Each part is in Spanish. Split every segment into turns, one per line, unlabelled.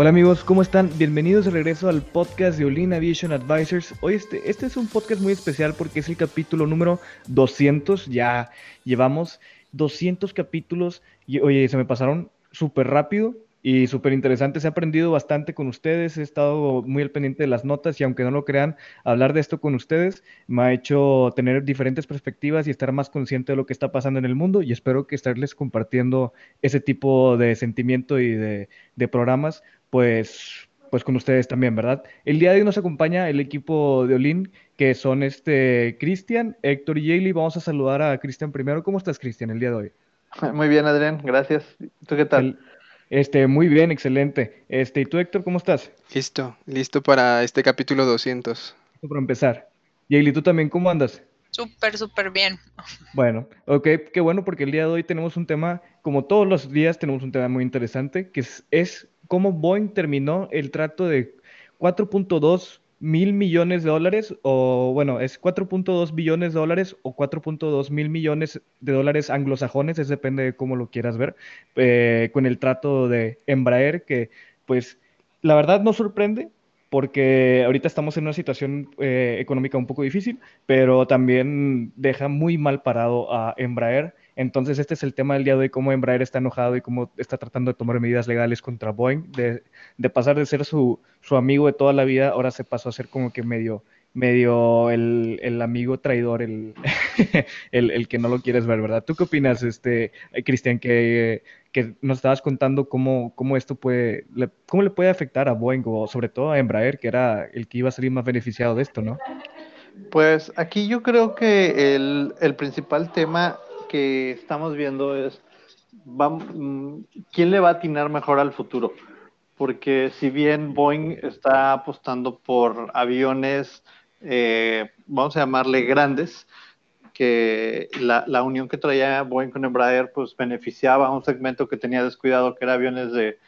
Hola amigos, ¿cómo están? Bienvenidos de regreso al podcast de Olin Aviation Advisors. Hoy este, este es un podcast muy especial porque es el capítulo número 200. Ya llevamos 200 capítulos y oye, se me pasaron súper rápido y súper interesante. Se ha aprendido bastante con ustedes. He estado muy al pendiente de las notas y aunque no lo crean, hablar de esto con ustedes me ha hecho tener diferentes perspectivas y estar más consciente de lo que está pasando en el mundo y espero que estarles compartiendo ese tipo de sentimiento y de, de programas, pues, pues con ustedes también, ¿verdad? El día de hoy nos acompaña el equipo de Olin, que son este Cristian, Héctor y Jaylee. Vamos a saludar a Cristian primero. ¿Cómo estás, Cristian, el día de hoy?
Muy bien, Adrián, gracias. ¿Tú qué tal?
El- este, muy bien, excelente. Este, ¿y tú, Héctor, cómo estás?
Listo, listo para este capítulo 200.
Para empezar. Jaylee, ¿tú también cómo andas?
Súper, súper bien.
Bueno, ok, qué bueno porque el día de hoy tenemos un tema, como todos los días tenemos un tema muy interesante, que es, cómo Boeing terminó el trato de 4.2 mil millones de dólares, o bueno, es 4.2 billones de dólares o 4.2 mil millones de dólares anglosajones, es depende de cómo lo quieras ver, eh, con el trato de Embraer, que pues la verdad no sorprende. Porque ahorita estamos en una situación eh, económica un poco difícil, pero también deja muy mal parado a Embraer. Entonces, este es el tema del día de hoy, cómo Embraer está enojado y cómo está tratando de tomar medidas legales contra Boeing, de, pasar de ser su, su, amigo de toda la vida, ahora se pasó a ser como que medio, medio el, el amigo traidor, el, el, el, que no lo quieres ver, ¿verdad? ¿Tú qué opinas, este, Cristian, que, que, nos estabas contando cómo, cómo esto puede, le, cómo le puede afectar a Boeing o sobre todo a Embraer, que era el que iba a salir más beneficiado de esto, ¿no?
Pues aquí yo creo que el, el principal tema que estamos viendo es va, quién le va a atinar mejor al futuro. Porque si bien Boeing está apostando por aviones, eh, vamos a llamarle grandes, que la, la, unión que traía Boeing con Embraer pues beneficiaba a un segmento que tenía descuidado, que era aviones de,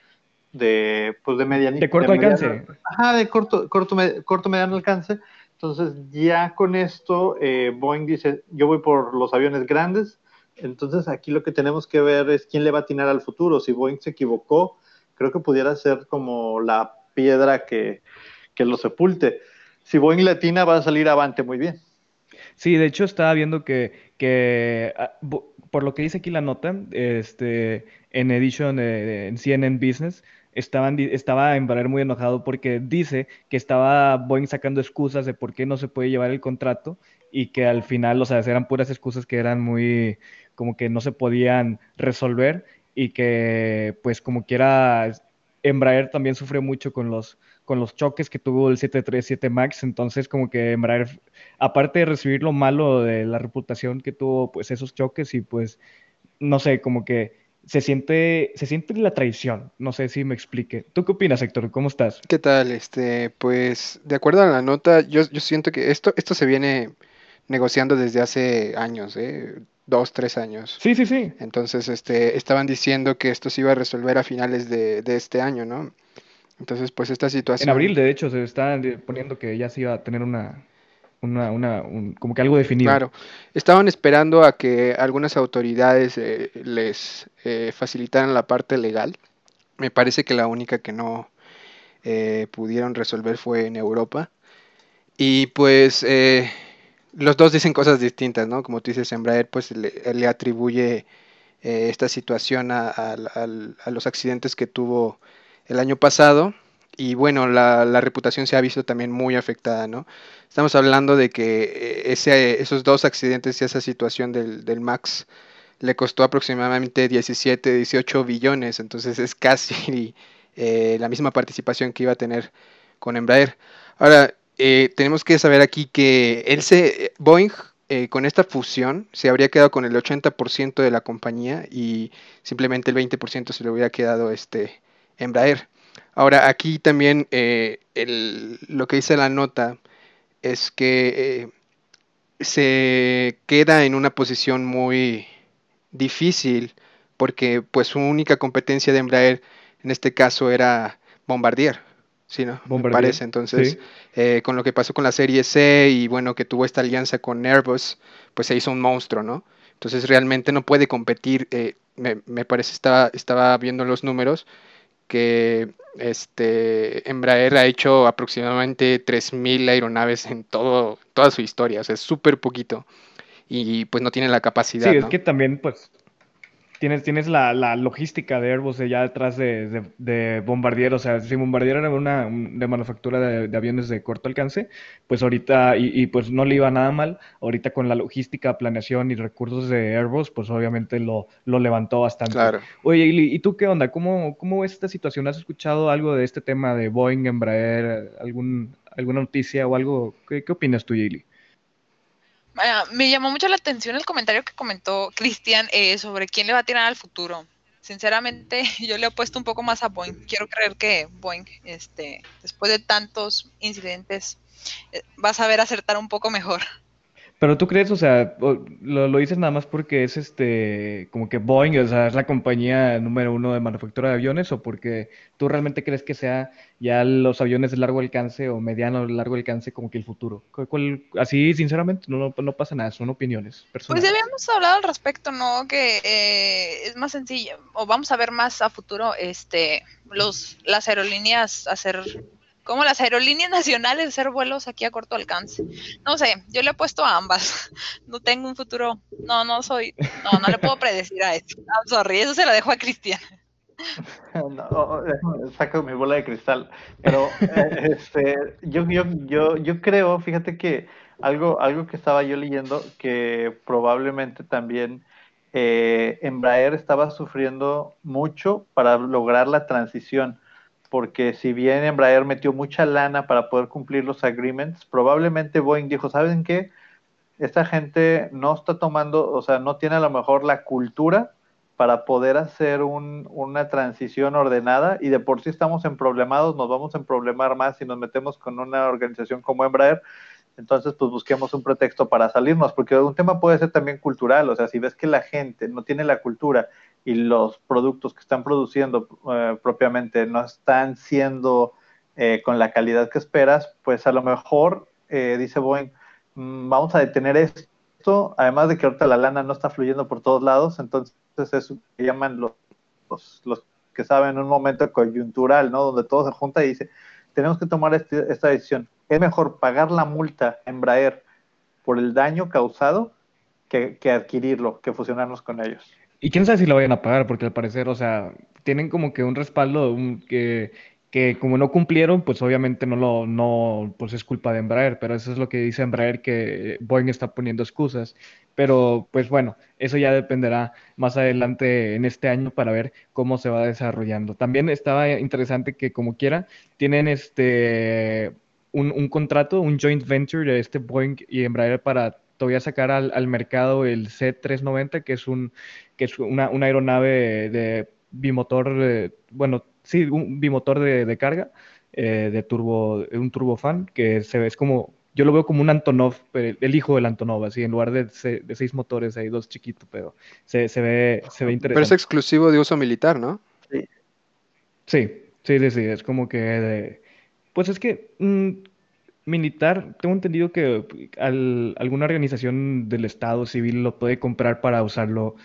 de, pues, de medianito.
De corto
de
alcance.
Mediano, ajá, de corto, corto, corto, mediano alcance. Entonces ya con esto eh, Boeing dice, yo voy por los aviones grandes, entonces aquí lo que tenemos que ver es quién le va a atinar al futuro. Si Boeing se equivocó, creo que pudiera ser como la piedra que, que lo sepulte. Si Boeing le atina, va a salir avante muy bien.
Sí, de hecho estaba viendo que, que por lo que dice aquí la nota, este, en Edition, eh, en CNN Business, estaban, estaba Embraer muy enojado porque dice que estaba Boeing sacando excusas de por qué no se puede llevar el contrato y que al final, o sea, eran puras excusas que eran muy, como que no se podían resolver y que pues como quiera Embraer también sufre mucho con los, con los choques que tuvo el 737 MAX, entonces como que Embraer, aparte de recibir lo malo de la reputación que tuvo pues esos choques y pues, no sé, como que se siente, se siente la traición, no sé si me explique. ¿Tú qué opinas, Héctor? ¿Cómo estás?
¿Qué tal? Este, pues, de acuerdo a la nota, yo, yo siento que esto, esto se viene negociando desde hace años, ¿eh? dos, tres años.
Sí, sí, sí.
Entonces, este, estaban diciendo que esto se iba a resolver a finales de, de este año, ¿no? Entonces, pues esta situación...
En abril, de hecho, se está poniendo que ya se iba a tener una, una, una un, como que algo definido.
Claro, estaban esperando a que algunas autoridades eh, les eh, facilitaran la parte legal. Me parece que la única que no eh, pudieron resolver fue en Europa. Y pues eh, los dos dicen cosas distintas, ¿no? Como tú dices, Embraer pues le, le atribuye eh, esta situación a, a, a, a, los accidentes que tuvo el año pasado y bueno, la, reputación se ha visto también muy afectada, ¿no? Estamos hablando de que ese, esos dos accidentes y esa situación del, del Max le costó aproximadamente 17, 18 billones, entonces es casi eh, la misma participación que iba a tener con Embraer. Ahora, eh, tenemos que saber aquí que él se, Boeing eh, con esta fusión se habría quedado con el 80% de la compañía y simplemente el 20% se le hubiera quedado este Embraer. Ahora, aquí también eh, lo que dice la nota es que eh, se queda en una posición muy difícil porque pues su única competencia de Embraer en este caso era Bombardier. Sí, ¿no? Me parece. Entonces, eh, con lo que pasó con la serie C y bueno, que tuvo esta alianza con Airbus, pues se hizo un monstruo, ¿no? Entonces realmente no puede competir. Eh, me, me, parece, estaba, estaba viendo los números, que este Embraer ha hecho aproximadamente 3.000 aeronaves en todo, toda su historia, o sea, es súper poquito. Y pues no tiene la capacidad.
Sí, es que también, pues, tienes, tienes la, la logística de Airbus ya detrás de, de, Bombardier. O sea, si Bombardier era una de manufactura de, aviones de corto alcance, pues ahorita, y, pues no le iba nada mal, ahorita con la logística, planeación y recursos de Airbus, pues obviamente lo, lo levantó bastante.
Claro.
Oye, ¿y, tú qué onda? ¿Cómo, ¿Cómo ves esta situación? ¿Has escuchado algo de este tema de Boeing, Embraer, algún, alguna noticia o algo? ¿Qué, qué opinas tú, Yili?
Me llamó mucho la atención el comentario que comentó Cristian eh, sobre quién le va a tirar al futuro. Sinceramente, yo le he puesto un poco más a Boeing. Quiero creer que Boeing, este, después de tantos incidentes, eh, va a saber acertar un poco mejor.
Pero tú crees, o sea, lo, lo, dices nada más porque es este, como que Boeing, o sea, es la compañía número uno de manufactura de aviones, o porque tú realmente crees que sea ya los aviones de largo alcance o mediano largo alcance como que el futuro. así, sinceramente, no, no, pasa nada, son opiniones personales.
Pues ya habíamos hablado al respecto, ¿no? Que eh, es más sencillo, o vamos a ver más a futuro, este, los, las aerolíneas hacer como las aerolíneas nacionales hacer vuelos aquí a corto alcance. No sé, yo le he puesto a ambas. No tengo un futuro, no, no soy, no, no le puedo predecir a eso. I'm sorry, eso se lo dejo a Cristian.
No, saco mi bola de cristal. Pero eh, este, yo, yo, yo, yo creo, fíjate que algo, algo que estaba yo leyendo, que probablemente también eh, Embraer estaba sufriendo mucho para lograr la transición porque si bien Embraer metió mucha lana para poder cumplir los agreements, probablemente Boeing dijo, ¿saben qué? Esta gente no está tomando, o sea, no tiene a lo mejor la cultura para poder hacer un, una transición ordenada y de por sí estamos en problemados, nos vamos a problemar más si nos metemos con una organización como Embraer, entonces pues busquemos un pretexto para salirnos, porque un tema puede ser también cultural, o sea, si ves que la gente no tiene la cultura y los productos que están produciendo eh, propiamente no están siendo eh, con la calidad que esperas, pues a lo mejor, eh, dice Boeing, mm, vamos a detener esto, además de que ahorita la lana no está fluyendo por todos lados, entonces es que llaman los, los, que saben un momento coyuntural, ¿no? Donde todo se junta y dice, tenemos que tomar este, esta decisión. Es mejor pagar la multa a Embraer por el daño causado que, que adquirirlo, que fusionarnos con ellos.
Y quién sabe si lo vayan a pagar, porque al parecer, o sea, tienen como que un respaldo que, que como no cumplieron, pues obviamente no lo, no, pues es culpa de Embraer, pero eso es lo que dice Embraer, que Boeing está poniendo excusas. Pero pues bueno, eso ya dependerá más adelante en este año para ver cómo se va desarrollando. También estaba interesante que como quiera, tienen este un, un contrato, un joint venture de este Boeing y Embraer para todavía sacar al, al mercado el C390, que es un que es una, una aeronave de, bimotor, eh, bueno, sí, un bimotor de, carga, eh, de turbo, un turbofan, que se ve, es como, yo lo veo como un Antonov, el hijo del Antonov, así, en lugar de, de seis motores, hay dos chiquitos, pero se, se, ve, se ve interesante.
Pero es exclusivo de uso militar, ¿no?
Sí.
Sí, sí, sí, es como que, pues es que, mm, militar, tengo entendido que alguna organización del Estado civil lo puede comprar para usarlo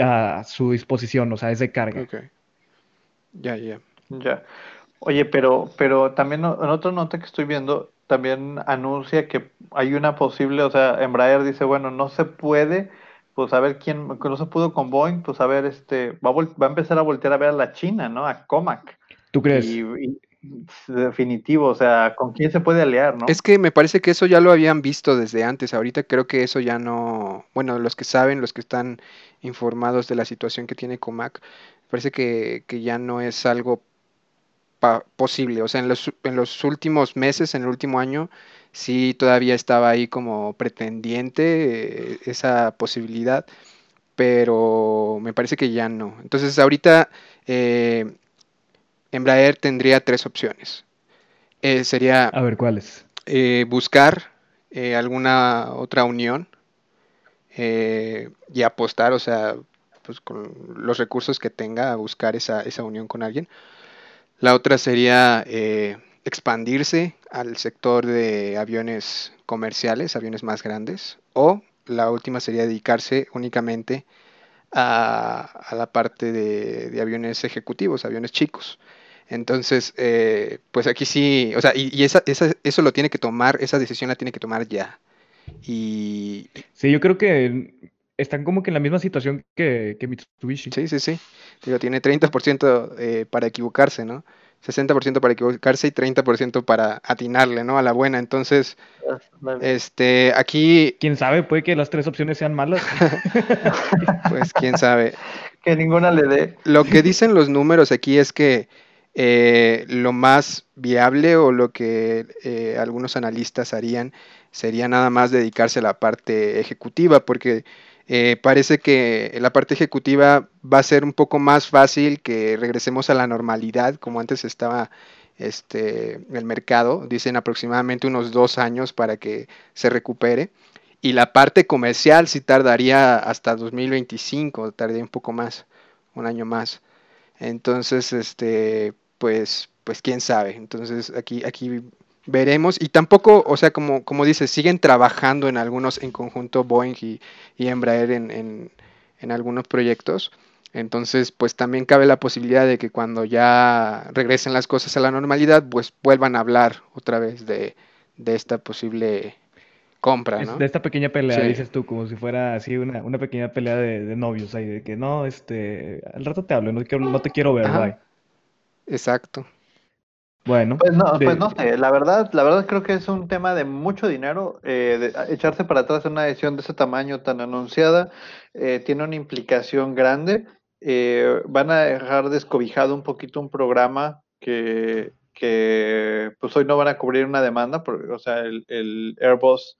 a su disposición, o sea, es de carga.
Ya, ya.
Ya. Oye, pero, pero también en otra nota que estoy viendo, también anuncia que hay una posible, o sea, Embraer dice, bueno, no se puede, pues a ver quién, no se pudo con Boeing, pues a ver, este, va a, va a empezar a voltear a ver a la China, ¿no? A Comac.
¿Tú crees?
Definitivo, o sea, ¿con quién se puede aliar, no?
Es que me parece que eso ya lo habían visto desde antes, ahorita creo que eso ya no, bueno, los que saben, los que están informados de la situación que tiene Comac, parece que, que ya no es algo posible. O sea, en los, en los últimos meses, en el último año, sí todavía estaba ahí como pretendiente eh, esa posibilidad, pero me parece que ya no. Entonces ahorita eh, Embraer tendría tres opciones. Eh, sería...
A ver, ¿cuáles?
buscar alguna otra unión y apostar, o sea, pues con los recursos que tenga a buscar esa, esa unión con alguien. La otra sería expandirse al sector de aviones comerciales, aviones más grandes, o la última sería dedicarse únicamente a, la parte de, aviones ejecutivos, aviones chicos. Entonces, eh, pues aquí sí, o sea, y, esa, eso lo tiene que tomar, esa decisión la tiene que tomar ya. Y...
Sí, yo creo que están como que en la misma situación que, que Mitsubishi.
Sí, sí, sí. Digo, tiene 30% eh, para equivocarse, ¿no? 60% para equivocarse y 30% para atinarle, ¿no? A la buena. Entonces, este, aquí...
¿Quién sabe? Puede que las tres opciones sean malas.
pues, quién sabe.
Que ninguna le dé.
Lo que dicen los números aquí es que eh, lo más viable o lo que eh, algunos analistas harían sería nada más dedicarse a la parte ejecutiva, porque eh, parece que la parte ejecutiva va a ser un poco más fácil que regresemos a la normalidad como antes estaba este, el mercado. Dicen aproximadamente unos dos años para que se recupere. Y la parte comercial sí tardaría hasta 2025, tardaría un poco más, un año más. Entonces, este, pues, pues quién sabe. Entonces aquí, aquí veremos. Y tampoco, o sea, como, como dices, siguen trabajando en algunos en conjunto Boeing y, Embraer en, algunos proyectos. Entonces, pues también cabe la posibilidad de que cuando ya regresen las cosas a la normalidad, pues vuelvan a hablar otra vez de, esta posible compra, ¿no?
De esta pequeña pelea, dices tú, como si fuera así una, una pequeña pelea de, novios ahí, de que no, este, al rato te hablo, no, no te quiero ver, bye.
Exacto.
Bueno.
Pues no, pues no sé, la verdad, la verdad creo que es un tema de mucho dinero. Eh, echarse para atrás en una decisión de ese tamaño tan anunciada eh, tiene una implicación grande. Eh, van a dejar descobijado un poquito un programa que, que pues hoy no van a cubrir una demanda, porque, o sea, el, el Airbus,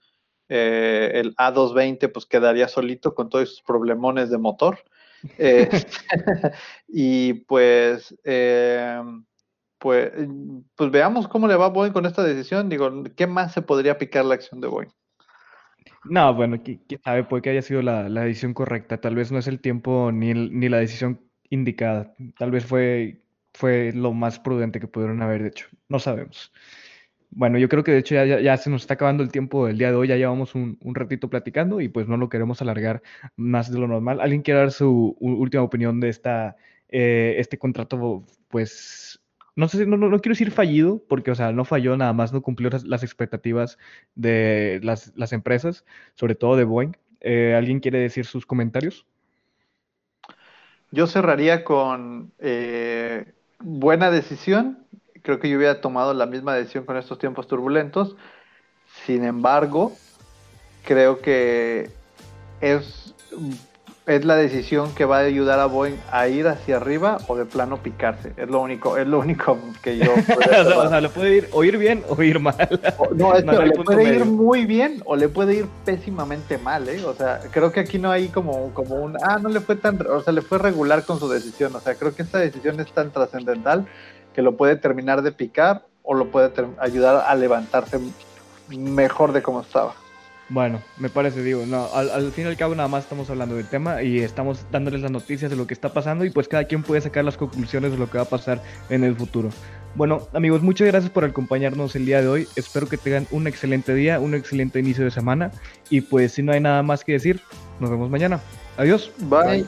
el A220, pues quedaría solito con todos sus problemones de motor. y pues pues, pues veamos cómo le va Boeing con esta decisión. Digo, ¿qué más se podría picar la acción de Boeing?
No, bueno, quién sabe, puede que haya sido la, decisión correcta. Tal vez no es el tiempo ni, ni la decisión indicada. Tal vez fue, fue lo más prudente que pudieron haber hecho. No sabemos. Bueno, yo creo que de hecho ya, ya, se nos está acabando el tiempo del día de hoy, ya llevamos un, un, ratito platicando y pues no lo queremos alargar más de lo normal. ¿Alguien quiere dar su última opinión de esta, eh, este contrato pues no sé, no, no, quiero decir fallido, porque, o sea, no falló, nada más no cumplió las, expectativas de las, las, empresas, sobre todo de Boeing. Eh, ¿Alguien quiere decir sus comentarios?
Yo cerraría con eh, buena decisión. Creo que yo hubiera tomado la misma decisión con estos tiempos turbulentos. Sin embargo, creo que es es la decisión que va a ayudar a Boeing a ir hacia arriba o de plano picarse. Es lo único, es lo único que yo.
o, sea, le puede ir o ir bien o ir mal.
no, es que le puede ir muy bien o le puede ir pésimamente mal, ¿eh? O sea, creo que aquí no hay como, como un ah, no le fue tan, o sea, le fue regular con su decisión. O sea, creo que esta decisión es tan trascendental que lo puede terminar de picar o lo puede ayudar a levantarse mejor de como estaba.
Bueno, me parece, digo, no, al, fin y al cabo nada más estamos hablando del tema y estamos dándoles las noticias de lo que está pasando y pues cada quien puede sacar las conclusiones de lo que va a pasar en el futuro. Bueno, amigos, muchas gracias por acompañarnos el día de hoy. Espero que tengan un excelente día, un excelente inicio de semana y pues si no hay nada más que decir, nos vemos mañana. Adiós.
Bye.